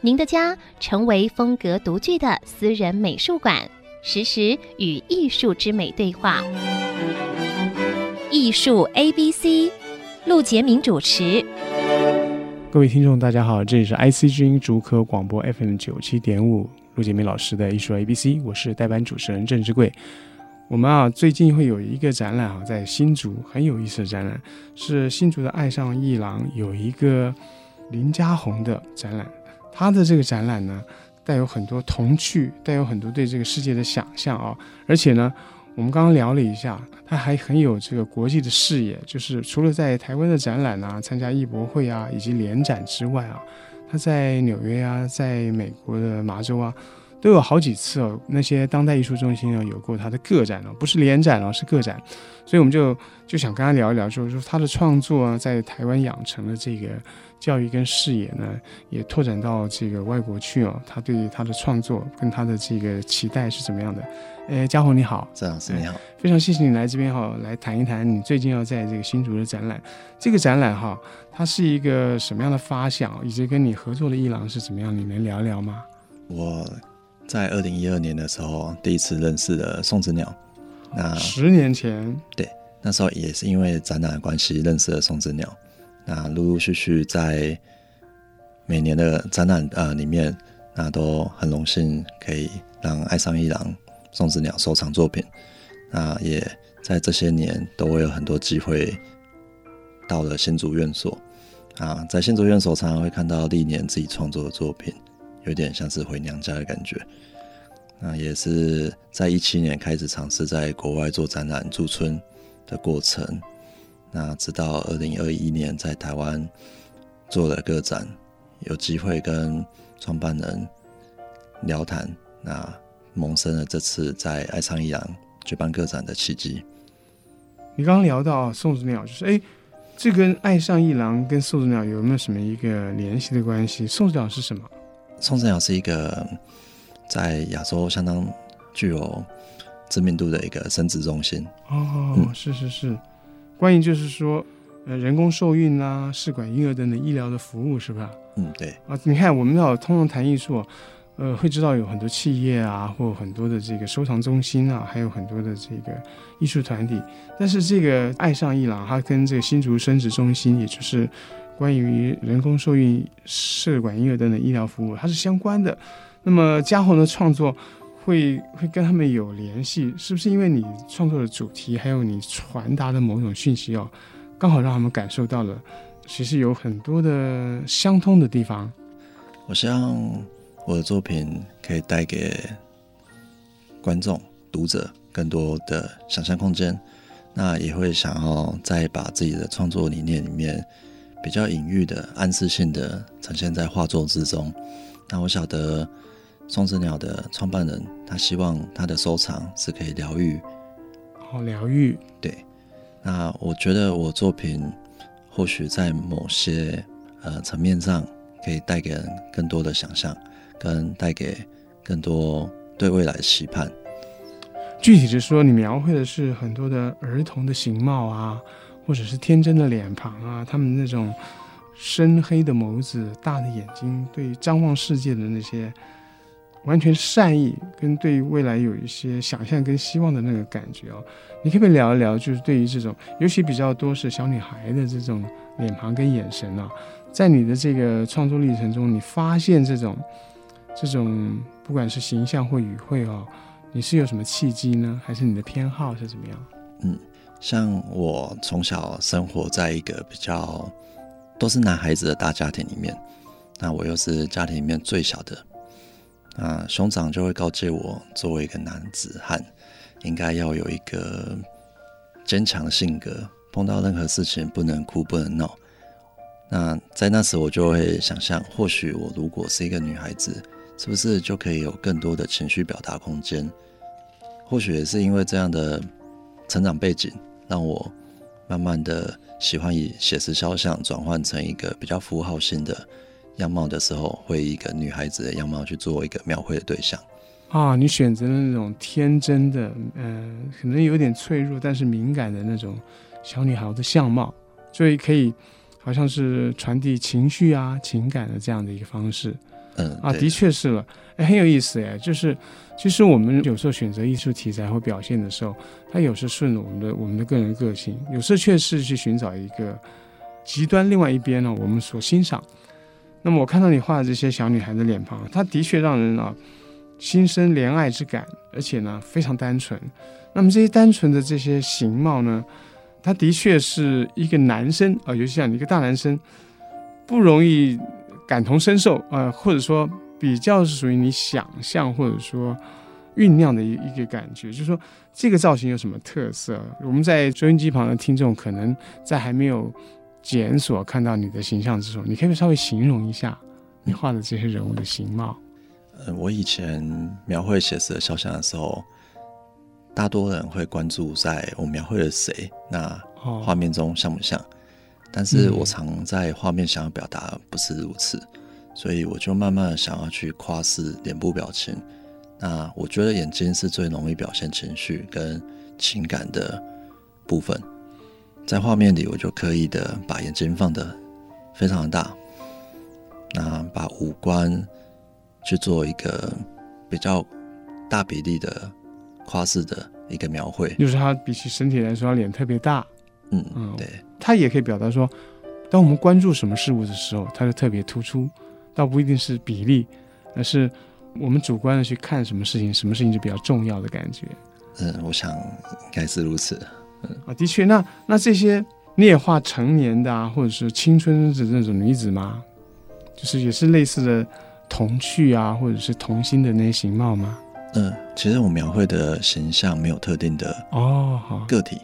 您的家成为风格独具的私人美术馆，实时与艺术之美对话。艺术 A B C，陆杰明主持。各位听众，大家好，这里是 IC 之音竹科广播 FM 九七点五，陆杰明老师的艺术 A B C，我是代班主持人郑志贵。我们啊，最近会有一个展览啊，在新竹很有意思的展览，是新竹的爱上艺廊有一个林家鸿的展览。他的这个展览呢，带有很多童趣，带有很多对这个世界的想象啊。而且呢，我们刚刚聊了一下，他还很有这个国际的视野，就是除了在台湾的展览啊，参加艺博会啊，以及联展之外啊，他在纽约啊，在美国的麻州啊，都有好几次哦。那些当代艺术中心呢，有过他的个展哦，不是联展哦，是个展。所以我们就就想跟他聊一聊，就是说他的创作啊，在台湾养成了这个。教育跟视野呢，也拓展到这个外国去哦。他对他的创作跟他的这个期待是怎么样的？哎，嘉宏你好，郑老师你好，非常谢谢你来这边哈，来谈一谈你最近要在这个新竹的展览。这个展览哈，它是一个什么样的发想，以及跟你合作的艺廊是怎么样？你能聊聊吗？我在二零一二年的时候第一次认识了送子鸟，那十年前，对，那时候也是因为展览的关系认识了送子鸟。那陆陆续续在每年的展览呃里面，那都很荣幸可以让爱上一郎送子鸟收藏作品。那也在这些年都会有很多机会到了新竹院所啊，在新竹院所常常会看到历年自己创作的作品，有点像是回娘家的感觉。那也是在一七年开始尝试在国外做展览驻村的过程。那直到二零二一年在台湾做了个展，有机会跟创办人聊谈，那萌生了这次在爱上一郎举办个展的契机。你刚刚聊到宋子鸟，就是哎，这跟爱上一郎跟宋子鸟有没有什么一个联系的关系？宋子鸟是什么？送子尧是一个在亚洲相当具有知名度的一个生殖中心。哦，嗯、是是是。关于就是说，呃，人工受孕啊，试管婴儿等等医疗的服务是吧？嗯，对。啊，你看我们要通常谈艺术，呃，会知道有很多企业啊，或很多的这个收藏中心啊，还有很多的这个艺术团体。但是这个爱上伊朗，它跟这个新竹生殖中心，也就是关于人工受孕、试管婴儿等等医疗服务，它是相关的。那么嘉鸿的创作。会会跟他们有联系，是不是因为你创作的主题，还有你传达的某种讯息哦，刚好让他们感受到了，其实有很多的相通的地方。我希望我的作品可以带给观众、读者更多的想象空间，那也会想要再把自己的创作理念里面比较隐喻的、暗示性的呈现在画作之中。那我晓得。松子鸟的创办人，他希望他的收藏是可以疗愈，好疗愈。对，那我觉得我作品或许在某些呃层面上，可以带给人更多的想象，跟带给更多对未来的期盼。具体是说，你描绘的是很多的儿童的形貌啊，或者是天真的脸庞啊，他们那种深黑的眸子、大的眼睛，对张望世界的那些。完全善意跟对未来有一些想象跟希望的那个感觉哦，你可不可以聊一聊？就是对于这种，尤其比较多是小女孩的这种脸庞跟眼神啊，在你的这个创作历程中，你发现这种这种不管是形象或语汇哦，你是有什么契机呢？还是你的偏好是怎么样？嗯，像我从小生活在一个比较都是男孩子的大家庭里面，那我又是家庭里面最小的。啊，兄长就会告诫我，作为一个男子汉，应该要有一个坚强的性格，碰到任何事情不能哭不能闹。那在那时，我就会想象，或许我如果是一个女孩子，是不是就可以有更多的情绪表达空间？或许也是因为这样的成长背景，让我慢慢的喜欢以写实肖像转换成一个比较符号性的样貌的时候，会以一个女孩子的样貌去做一个描绘的对象。啊，你选择了那种天真的，嗯、呃，可能有点脆弱，但是敏感的那种小女孩的相貌，所以可以。好像是传递情绪啊、情感的这样的一个方式，嗯啊，的确是了，哎，很有意思哎，就是其实我们有时候选择艺术题材或表现的时候，它有时顺着我们的我们的个人个性，有时候却是去寻找一个极端另外一边呢，我们所欣赏。那么我看到你画的这些小女孩的脸庞，它的确让人啊心生怜爱之感，而且呢非常单纯。那么这些单纯的这些形貌呢？它的确是一个男生啊，尤其像你一个大男生，不容易感同身受呃，或者说比较是属于你想象或者说酝酿的一一个感觉。就是说，这个造型有什么特色？我们在收音机旁的听众可能在还没有检索看到你的形象之时，你可以稍微形容一下你画的这些人物的形貌。呃，我以前描绘写实的肖像的时候。大多人会关注在我描绘了谁，那画面中像不像？但是我常在画面想要表达不是如此，所以我就慢慢的想要去夸饰脸部表情。那我觉得眼睛是最容易表现情绪跟情感的部分，在画面里我就刻意的把眼睛放的非常的大，那把五官去做一个比较大比例的。夸饰的一个描绘，就是他比起身体来说，他脸特别大。嗯嗯，对，他也可以表达说，当我们关注什么事物的时候，它就特别突出，倒不一定是比例，而是我们主观的去看什么事情，什么事情就比较重要的感觉。嗯，我想应该是如此。嗯啊，的确，那那这些你也画成年的啊，或者是青春的那种女子吗？就是也是类似的童趣啊，或者是童心的那些形貌吗？嗯，其实我描绘的形象没有特定的哦个体，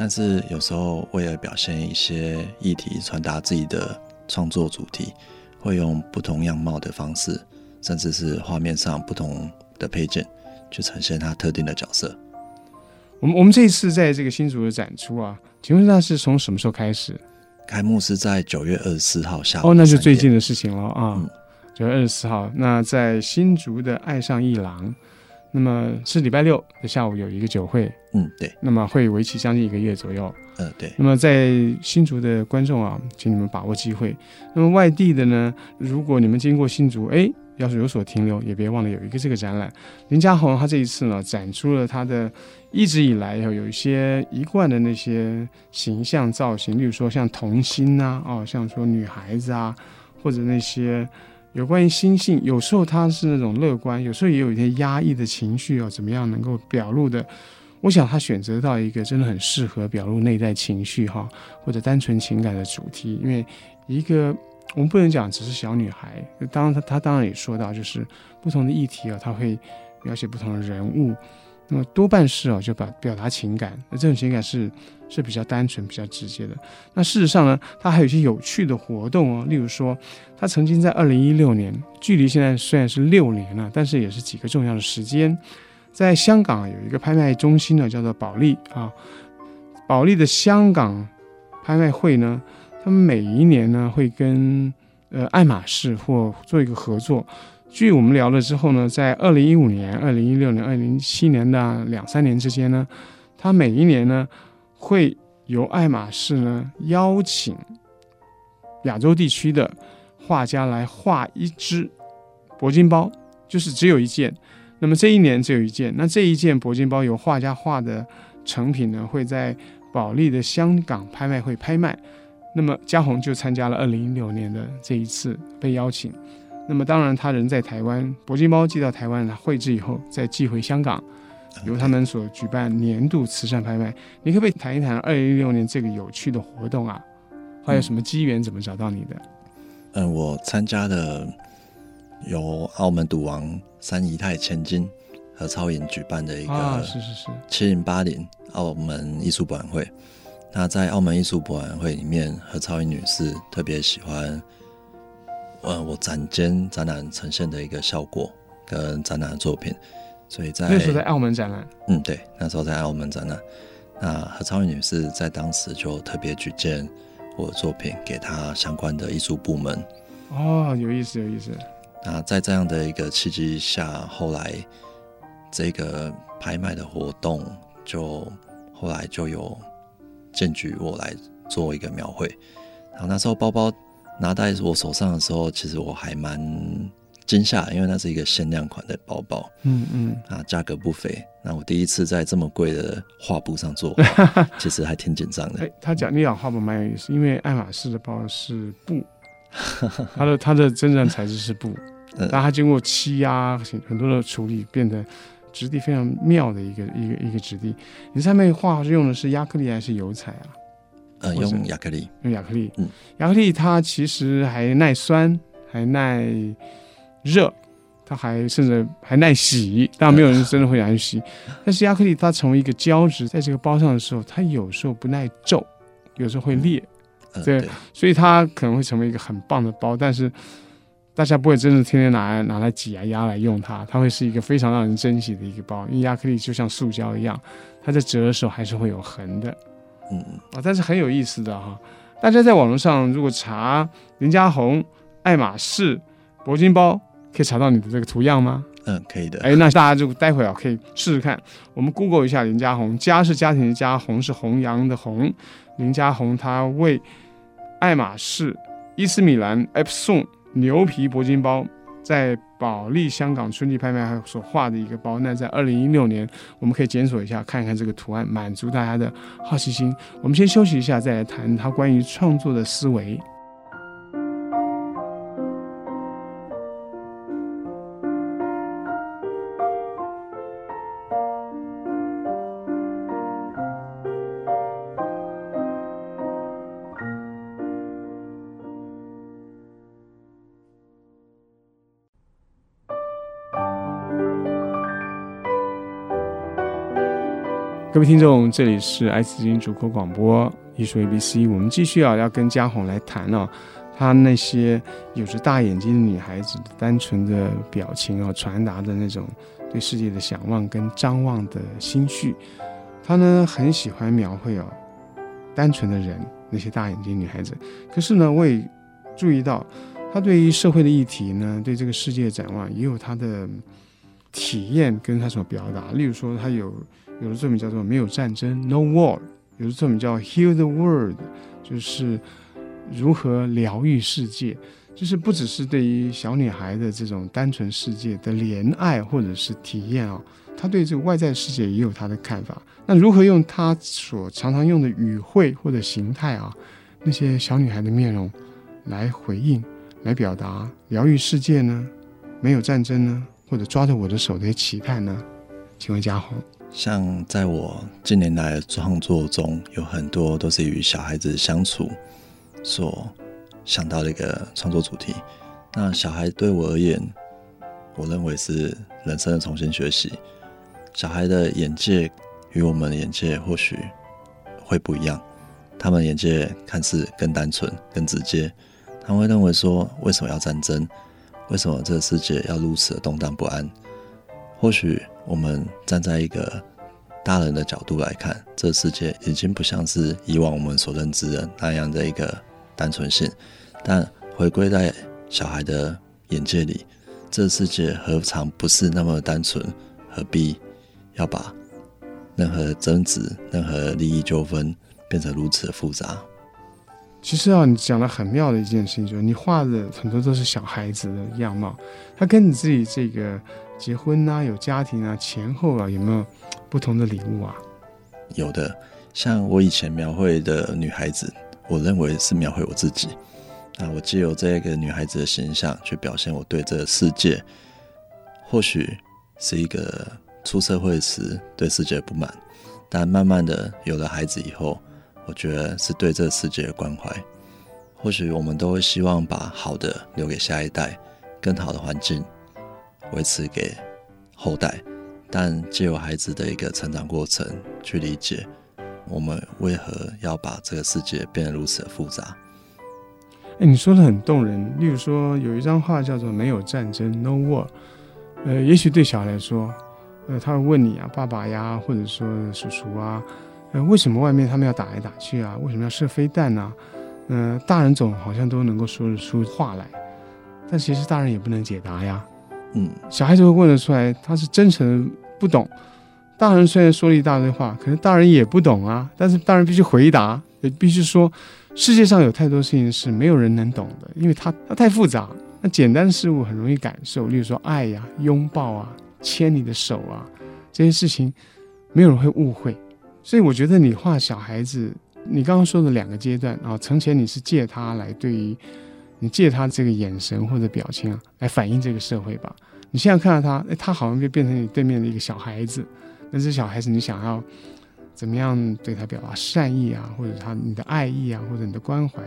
但是有时候为了表现一些议题，传达自己的创作主题，会用不同样貌的方式，甚至是画面上不同的配件，去呈现它特定的角色。我们我们这一次在这个新竹的展出啊，请问那是从什么时候开始？开幕是在九月二十四号下午。哦，那是最近的事情了啊。嗯九月二十四号，那在新竹的爱上艺廊，那么是礼拜六的下午有一个酒会，嗯，对，那么会为期将近一个月左右，嗯，对。那么在新竹的观众啊，请你们把握机会。那么外地的呢，如果你们经过新竹，哎，要是有所停留，也别忘了有一个这个展览。林家鸿他这一次呢，展出了他的一直以来有有一些一贯的那些形象造型，例如说像童星呐，哦，像说女孩子啊，或者那些。有关于心性，有时候他是那种乐观，有时候也有一些压抑的情绪哦，怎么样能够表露的？我想他选择到一个真的很适合表露内在情绪哈，或者单纯情感的主题。因为一个我们不能讲只是小女孩，当然他他当然也说到，就是不同的议题啊，他会描写不同的人物。那么多半是哦，就把表达情感，那这种情感是是比较单纯、比较直接的。那事实上呢，他还有一些有趣的活动哦，例如说，他曾经在二零一六年，距离现在虽然是六年了，但是也是几个重要的时间，在香港有一个拍卖中心呢，叫做保利啊，保利的香港拍卖会呢，他们每一年呢会跟呃爱马仕或做一个合作。据我们聊了之后呢，在二零一五年、二零一六年、二零一七年的两三年之间呢，他每一年呢会由爱马仕呢邀请亚洲地区的画家来画一只铂金包，就是只有一件。那么这一年只有一件，那这一件铂金包由画家画的成品呢，会在保利的香港拍卖会拍卖。那么嘉宏就参加了二零一六年的这一次被邀请。那么当然，他人在台湾，铂金包寄到台湾来绘制以后，再寄回香港，由他们所举办年度慈善拍卖。你可不可以谈一谈二零一六年这个有趣的活动啊？还有什么机缘？怎么找到你的？嗯，我参加的由澳门赌王三姨太千金何超颖举办的一个是是是七零八零澳门艺术博览会。那在澳门艺术博览会里面，何超颖女士特别喜欢，呃，我展间展览呈现的一个效果跟展览的作品，所以在那时候在澳门展览，嗯，对，那时候在澳门展览，那何超云女士在当时就特别举荐我的作品给她相关的艺术部门。哦，有意思，有意思。那在这样的一个契机下，后来这个拍卖的活动就后来就有荐举我来做一个描绘。然后那时候包包拿在我手上的时候，其实我还蛮惊吓，因为那是一个限量款的包包。嗯嗯。啊，价格不菲。那我第一次在这么贵的画布上做，其实还挺紧张的。哎、欸，他讲你讲画布蛮有意思，因为爱马仕的包是布。它的它的真正材质是布，但它经过漆压很多的处理，变得质地非常妙的一个一个一个质地。你上面画是用的是亚克力还是油彩啊？呃，用亚克力，用亚克力。嗯，亚克力它其实还耐酸，还耐热，它还甚至还耐洗。当然没有人 真的会拿去洗，但是亚克力它成为一个胶质，在这个包上的时候，它有时候不耐皱，有时候会裂。对，所以它可能会成为一个很棒的包，但是大家不会真的天天拿来拿来挤啊压来用它，它会是一个非常让人珍惜的一个包，因为亚克力就像塑胶一样，它在折的时候还是会有痕的，嗯啊，但是很有意思的哈，大家在网络上如果查林家红爱马仕铂金包，可以查到你的这个图样吗？嗯，可以的。哎，那大家就待会啊可以试试看，我们 Google 一下林家红，家是家庭的家，红是弘扬的红。林家红他为爱马仕、伊斯米兰、Epson 牛皮铂金包，在保利香港春季拍卖所画的一个包。那在二零一六年，我们可以检索一下，看一看这个图案，满足大家的好奇心。我们先休息一下，再来谈他关于创作的思维。各位听众，这里是爱思之音主客广播艺术 ABC，我们继续啊，要跟嘉鸿来谈哦，他那些有着大眼睛的女孩子单纯的表情啊，传达的那种对世界的想望跟张望的心绪。他呢很喜欢描绘哦，单纯的人，那些大眼睛女孩子。可是呢，我也注意到，他对于社会的议题呢，对这个世界展望，也有他的体验跟他所表达。例如说，他有。有的作品叫做《没有战争》（No War），有的作品叫《Heal the World》，就是如何疗愈世界。就是不只是对于小女孩的这种单纯世界的怜爱或者是体验啊，他对这个外在世界也有他的看法。那如何用他所常常用的语汇或者形态啊，那些小女孩的面容来回应、来表达疗愈世界呢？没有战争呢？或者抓着我的手的期盼呢？请问嘉鸿。像在我近年来创作中，有很多都是与小孩子相处所想到的一个创作主题。那小孩对我而言，我认为是人生的重新学习。小孩的眼界与我们的眼界或许会不一样，他们眼界看似更单纯、更直接。他们会认为说：为什么要战争？为什么这个世界要如此的动荡不安？或许我们站在一个大人的角度来看，这世界已经不像是以往我们所认知的那样的一个单纯性。但回归在小孩的眼界里，这世界何尝不是那么单纯？何必要把任何争执、任何利益纠纷变成如此的复杂？其实啊，你讲的很妙的一件事情，就是你画的很多都是小孩子的样貌，他跟你自己这个。结婚啊，有家庭啊，前后啊，有没有不同的礼物啊？有的，像我以前描绘的女孩子，我认为是描绘我自己。那我借由这个女孩子的形象去表现我对这个世界，或许是一个出社会时对世界的不满，但慢慢的有了孩子以后，我觉得是对这个世界的关怀。或许我们都会希望把好的留给下一代，更好的环境。维持给后代，但借由孩子的一个成长过程去理解，我们为何要把这个世界变得如此的复杂？哎，你说的很动人。例如说，有一张画叫做“没有战争 ”（No War）。呃，也许对小孩来说，呃，他会问你啊，爸爸呀，或者说叔叔啊，呃，为什么外面他们要打来打去啊？为什么要射飞弹呢？嗯、呃，大人总好像都能够说得出话来，但其实大人也不能解答呀。嗯，小孩子会问得出来，他是真诚的不懂。大人虽然说了一大堆话，可是大人也不懂啊。但是大人必须回答，也必须说。世界上有太多事情是没有人能懂的，因为它它太复杂。那简单的事物很容易感受，例如说爱呀、啊、拥抱啊、牵你的手啊，这些事情没有人会误会。所以我觉得你画小孩子，你刚刚说的两个阶段啊，从前你是借他来对于你借他这个眼神或者表情啊来反映这个社会吧。你现在看到他，哎，他好像就变成你对面的一个小孩子，那这小孩子你想要。怎么样对他表达善意啊，或者他你的爱意啊，或者你的关怀？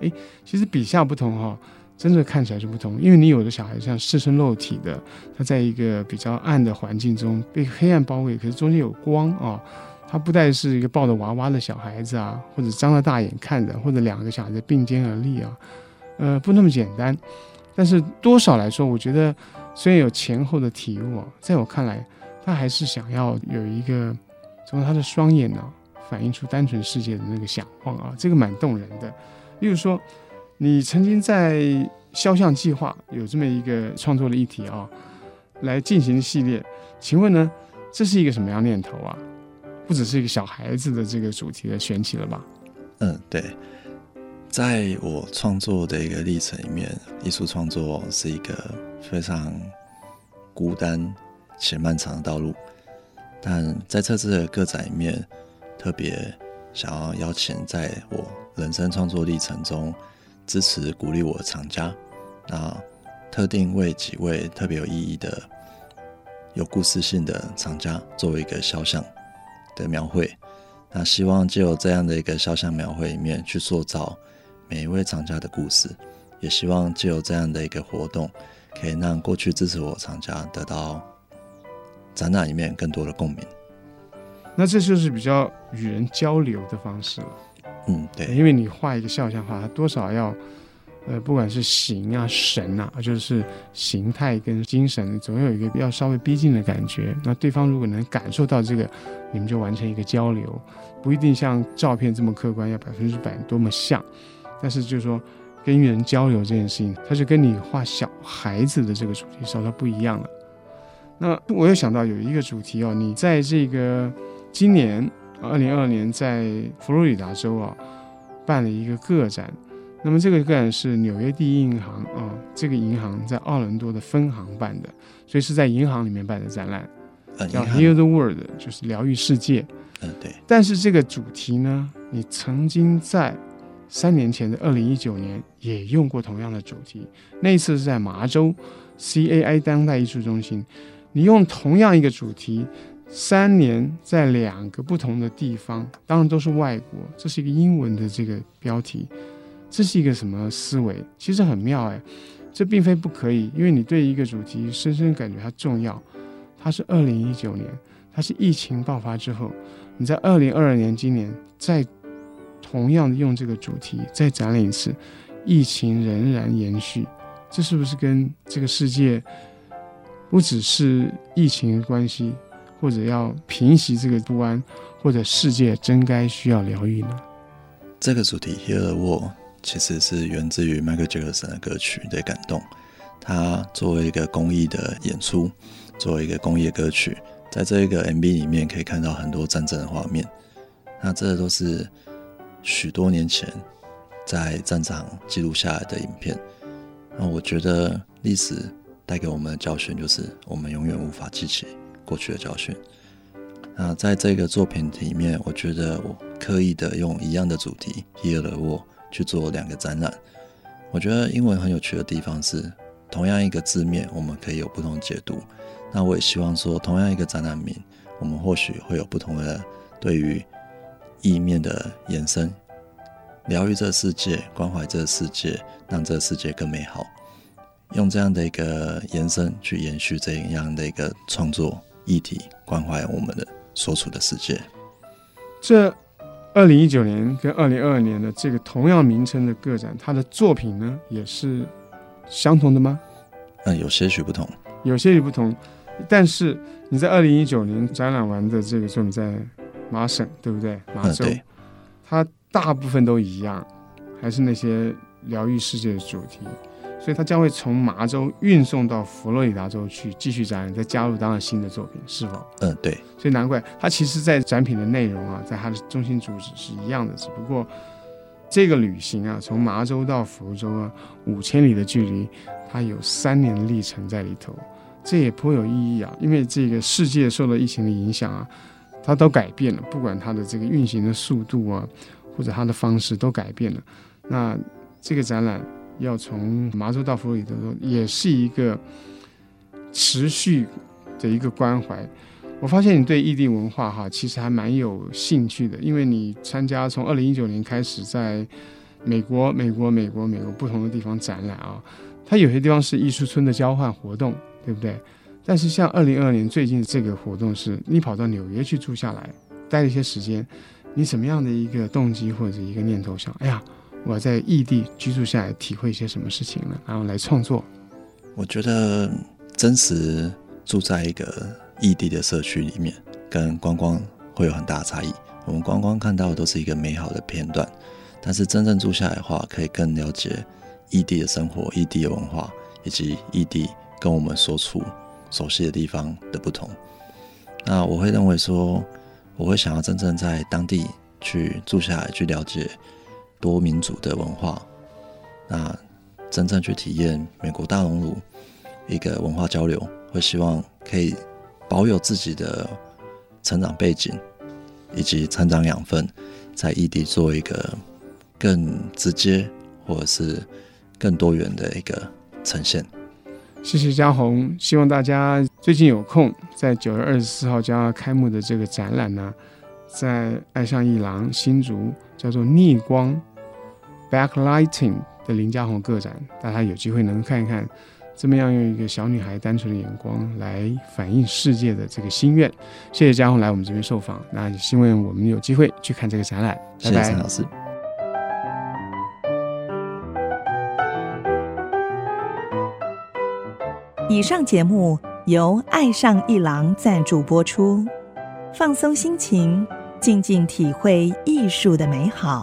诶，其实笔下不同哈、真的看起来是不同。因为你有的小孩像赤身露体的，他在一个比较暗的环境中被黑暗包围，可是中间有光啊、他不再是一个抱着娃娃的小孩子啊，或者张着大眼看着，或者两个小孩子并肩而立啊，呃，不那么简单。但是多少来说，我觉得虽然有前后的体悟，啊在我看来，他还是想要有一个。从他的双眼呢、反映出单纯世界的那个想望啊，这个蛮动人的。例如说，你曾经在肖像计划有这么一个创作的议题啊，来进行系列，请问呢，这是一个什么样念头啊？不只是一个小孩子的这个主题的选起了吧？嗯，对，在我创作的一个历程里面，艺术创作是一个非常孤单且漫长的道路。但在这次的个展里面，特别想要邀请在我人生创作历程中支持鼓励我的厂家，那特定为几位特别有意义的、有故事性的厂家作为一个肖像的描绘。那希望借由这样的一个肖像描绘里面去塑造每一位藏家的故事，也希望借由这样的一个活动，可以让过去支持我的厂家得到。展览里面更多的共鸣，那这就是比较与人交流的方式了。嗯，对，因为你画一个肖像画，它多少要，呃，不管是形啊、神啊，就是形态跟精神，总有一个比较稍微逼近的感觉。那对方如果能感受到这个，你们就完成一个交流，不一定像照片这么客观，要百分之百多么像。但是就是说，跟人交流这件事情，它就跟你画小孩子的这个主题稍稍不一样了。那我又想到有一个主题哦，你在这个今年二零二二年在佛罗里达州啊办了一个个展，那么这个个展是纽约第一银行啊，这个银行在奥伦多的分行办的，所以是在银行里面办的展览，叫 Heal the World，就是疗愈世界。嗯，对。但是这个主题呢，你曾经在三年前的二零一九年也用过同样的主题，那一次是在麻州 CAI 当代艺术中心。你用同样一个主题，三年在两个不同的地方，当然都是外国，这是一个英文的这个标题，这是一个什么思维？其实很妙哎，这并非不可以，因为你对一个主题深深感觉它重要。它是二零一九年，它是疫情爆发之后，你在二零二二年今年再同样用这个主题再展览一次，疫情仍然延续，这是不是跟这个世界？不只是疫情关系，或者要平息这个不安，或者世界真该需要疗愈呢？这个主题《Heal the World》其实是源自于迈克·杰克逊的歌曲的感动。他作为一个公益的演出，作为一个公益歌曲，在这一个 MV 里面可以看到很多战争的画面。那这都是许多年前在战场记录下来的影片。那我觉得历史。带给我们的教训就是，我们永远无法记起过去的教训。那在这个作品里面，我觉得我刻意的用一样的主题 “Heal the World” 去做两个展览。我觉得英文很有趣的地方是，同样一个字面，我们可以有不同解读。那我也希望说，同样一个展览名，我们或许会有不同的对于意面的延伸，疗愈这个世界，关怀这个世界，让这个世界更美好。用这样的一个延伸去延续这样的一个创作议题，关怀我们的所处的世界。这二零一九年跟二零二二年的这个同样名称的个展，它的作品呢也是相同的吗？嗯，有些许不同，有些许不同。但是你在二零一九年展览完的这个作品在麻省，对不对？麻州，嗯、它大部分都一样，还是那些疗愈世界的主题。所以他将会从麻州运送到佛罗里达州去继续展览，再加入当然新的作品，是否？嗯，对。所以难怪他其实，在展品的内容啊，在他的中心主旨是一样的，只不过这个旅行啊，从麻州到福州啊，五千里的距离，它有三年的历程在里头，这也颇有意义啊。因为这个世界受到疫情的影响啊，它都改变了，不管它的这个运行的速度啊，或者它的方式都改变了。那这个展览。要从麻州到佛罗里达州，也是一个持续的一个关怀。我发现你对异地文化哈，其实还蛮有兴趣的，因为你参加从二零一九年开始在美国、美国、美国、美国不同的地方展览啊。它有些地方是艺术村的交换活动，对不对？但是像二零二二年最近这个活动是，你跑到纽约去住下来，待了一些时间，你什么样的一个动机或者一个念头想？哎呀。我在异地居住下来，体会一些什么事情呢？然后来创作。我觉得真实住在一个异地的社区里面，跟观光会有很大的差异。我们观光看到的都是一个美好的片段，但是真正住下来的话，可以更了解异地的生活、异地的文化，以及异地跟我们所处熟悉的地方的不同。那我会认为说，我会想要真正在当地去住下来，去了解。多民族的文化，那真正去体验美国大熔炉一个文化交流，会希望可以保有自己的成长背景以及成长养分，在异地做一个更直接或者是更多元的一个呈现。谢谢嘉宏，希望大家最近有空，在九月二十四号将要开幕的这个展览呢，在爱上一郎新竹叫做逆光 Backlighting 的林嘉宏个展，大家有机会能看一看，怎么样用一个小女孩单纯的眼光来反映世界的这个心愿。谢谢嘉宏来我们这边受访，那也希望我们有机会去看这个展览。谢谢陈老师。以上节目由爱上一郎赞助播出，放松心情，静静体会艺术的美好。